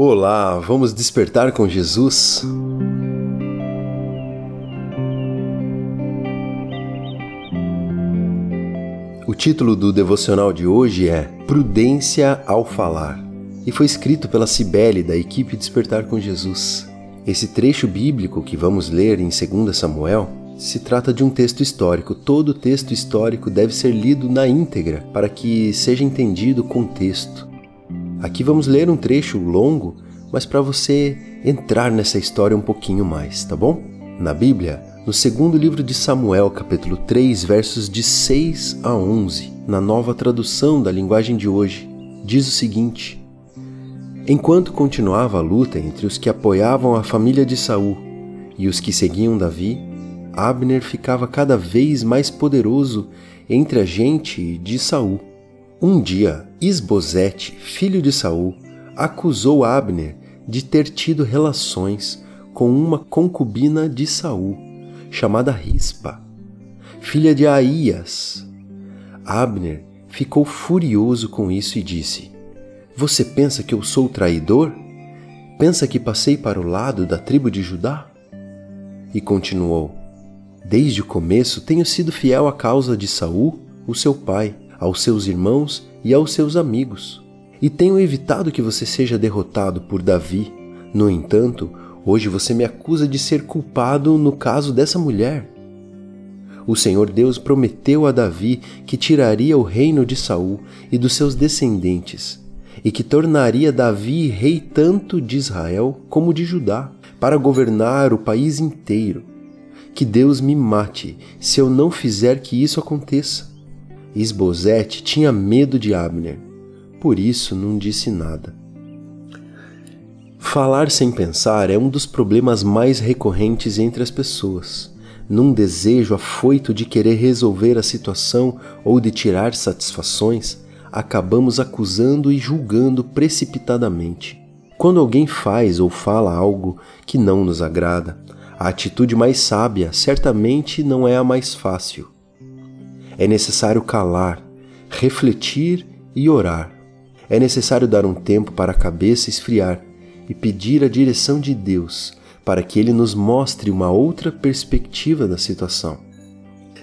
Olá, vamos despertar com Jesus? O título do devocional de hoje é Prudência ao Falar e foi escrito pela Cibele da equipe Despertar com Jesus. Esse trecho bíblico que vamos ler em 2 Samuel se trata de um texto histórico. Todo texto histórico deve ser lido na íntegra para que seja entendido o contexto. Aqui vamos ler um trecho longo, mas para você entrar nessa história um pouquinho mais, tá bom? Na Bíblia, no segundo livro de Samuel, capítulo 3, versos de 6 a 11, na nova tradução da linguagem de hoje, diz o seguinte: Enquanto continuava a luta entre os que apoiavam a família de Saul e os que seguiam Davi, Abner ficava cada vez mais poderoso entre a gente de Saul. Um dia, Isbosete, filho de Saul, acusou Abner de ter tido relações com uma concubina de Saul, chamada Rispa, filha de Aías. Abner ficou furioso com isso e disse: Você pensa que eu sou traidor? Pensa que passei para o lado da tribo de Judá? E continuou: Desde o começo tenho sido fiel à causa de Saul, o seu pai aos seus irmãos e aos seus amigos. E tenho evitado que você seja derrotado por Davi. No entanto, hoje você me acusa de ser culpado no caso dessa mulher. O Senhor Deus prometeu a Davi que tiraria o reino de Saul e dos seus descendentes, e que tornaria Davi rei tanto de Israel como de Judá, para governar o país inteiro. Que Deus me mate se eu não fizer que isso aconteça. Isbosete tinha medo de Abner, por isso não disse nada. Falar sem pensar é um dos problemas mais recorrentes entre as pessoas. Num desejo afoito de querer resolver a situação ou de tirar satisfações, acabamos acusando e julgando precipitadamente. Quando alguém faz ou fala algo que não nos agrada, a atitude mais sábia certamente não é a mais fácil é necessário calar, refletir e orar. É necessário dar um tempo para a cabeça esfriar e pedir a direção de Deus para que Ele nos mostre uma outra perspectiva da situação.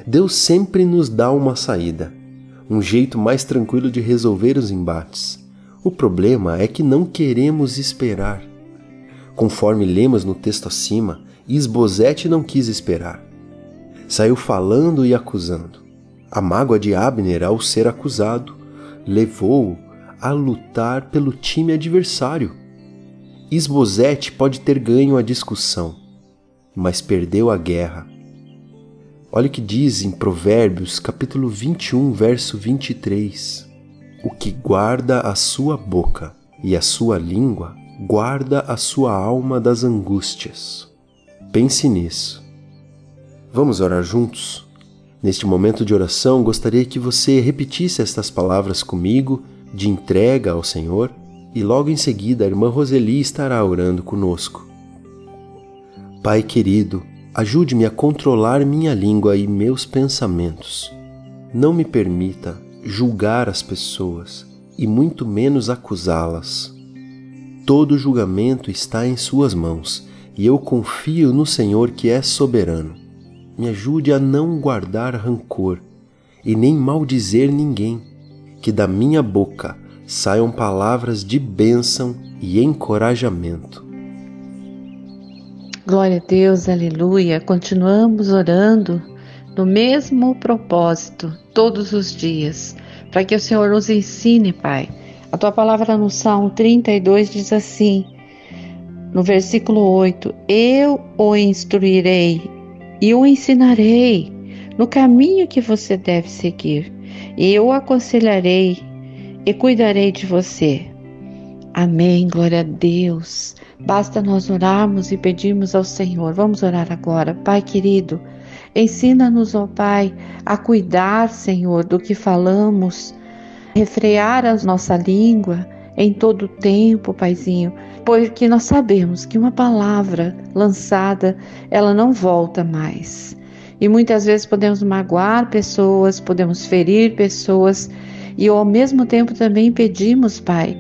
Deus sempre nos dá uma saída, um jeito mais tranquilo de resolver os embates. O problema é que não queremos esperar. Conforme lemos no texto acima, Isbosete não quis esperar. Saiu falando e acusando. A mágoa de Abner ao ser acusado levou-o a lutar pelo time adversário. Isbosete pode ter ganho a discussão, mas perdeu a guerra. Olha o que diz em Provérbios, capítulo 21, verso 23. O que guarda a sua boca e a sua língua, guarda a sua alma das angústias. Pense nisso. Vamos orar juntos? Neste momento de oração, gostaria que você repetisse estas palavras comigo de entrega ao Senhor e logo em seguida a irmã Roseli estará orando conosco. Pai querido, ajude-me a controlar minha língua e meus pensamentos. Não me permita julgar as pessoas e muito menos acusá-las. Todo julgamento está em Suas mãos e eu confio no Senhor que é soberano me ajude a não guardar rancor e nem maldizer ninguém, que da minha boca saiam palavras de bênção e encorajamento. Glória a Deus, aleluia. Continuamos orando no mesmo propósito todos os dias, para que o Senhor nos ensine, Pai. A tua palavra no Salmo 32 diz assim, no versículo 8: Eu o instruirei e o ensinarei no caminho que você deve seguir. E eu o aconselharei e cuidarei de você. Amém, glória a Deus. Basta nós orarmos e pedirmos ao Senhor. Vamos orar agora. Pai querido, ensina-nos, ó Pai, a cuidar, Senhor, do que falamos, refrear a nossa língua em todo o tempo, Paizinho, porque nós sabemos que uma palavra lançada, ela não volta mais. E muitas vezes podemos magoar pessoas, podemos ferir pessoas, e ao mesmo tempo também pedimos, Pai,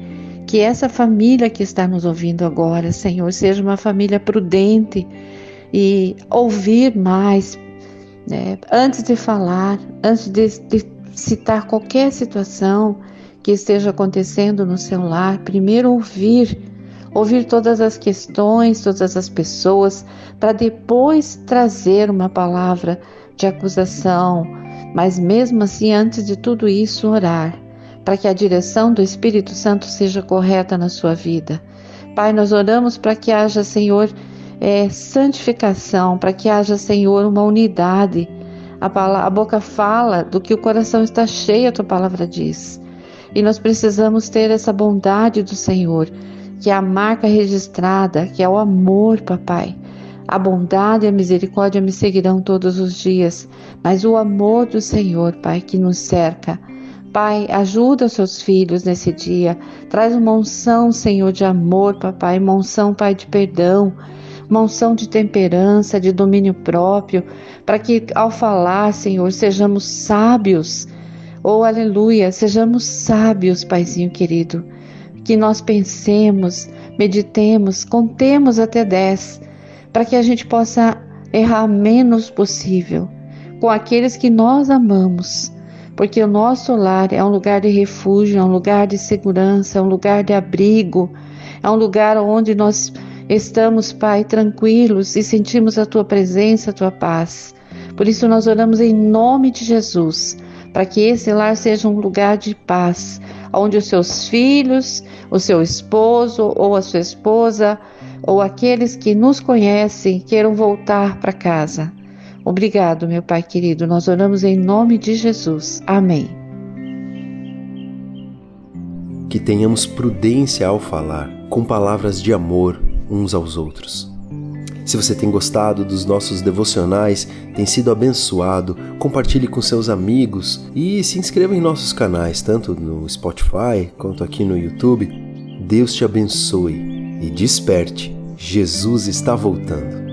Que essa família que está nos ouvindo agora, Senhor, seja uma família prudente e ouvir mais, né? antes de falar, antes de, de citar qualquer situação que esteja acontecendo no seu lar, primeiro ouvir, ouvir todas as questões, todas as pessoas, para depois trazer uma palavra de acusação, mas mesmo assim, antes de tudo isso, orar, para que a direção do Espírito Santo seja correta na sua vida. Pai, nós oramos para que haja, Senhor, é, santificação, para que haja, Senhor, uma unidade. A, palavra, a boca fala do que o coração está cheio, a tua palavra diz. E nós precisamos ter essa bondade do Senhor, que é a marca registrada, que é o amor, papai. A bondade e a misericórdia me seguirão todos os dias, mas o amor do Senhor, Pai, que nos cerca. Pai, ajuda os seus filhos nesse dia. Traz uma unção, Senhor, de amor, papai, uma unção, Pai, de perdão, uma unção de temperança, de domínio próprio, para que ao falar, Senhor, sejamos sábios. Oh, aleluia, sejamos sábios, Paizinho querido. Que nós pensemos, meditemos, contemos até dez, para que a gente possa errar menos possível com aqueles que nós amamos, porque o nosso lar é um lugar de refúgio, é um lugar de segurança, é um lugar de abrigo, é um lugar onde nós Estamos, Pai, tranquilos e sentimos a tua presença, a tua paz. Por isso nós oramos em nome de Jesus, para que esse lar seja um lugar de paz, onde os seus filhos, o seu esposo ou a sua esposa, ou aqueles que nos conhecem queiram voltar para casa. Obrigado, meu Pai querido. Nós oramos em nome de Jesus. Amém. Que tenhamos prudência ao falar, com palavras de amor uns aos outros. Se você tem gostado dos nossos devocionais, tem sido abençoado, compartilhe com seus amigos e se inscreva em nossos canais, tanto no Spotify quanto aqui no YouTube. Deus te abençoe e desperte. Jesus está voltando.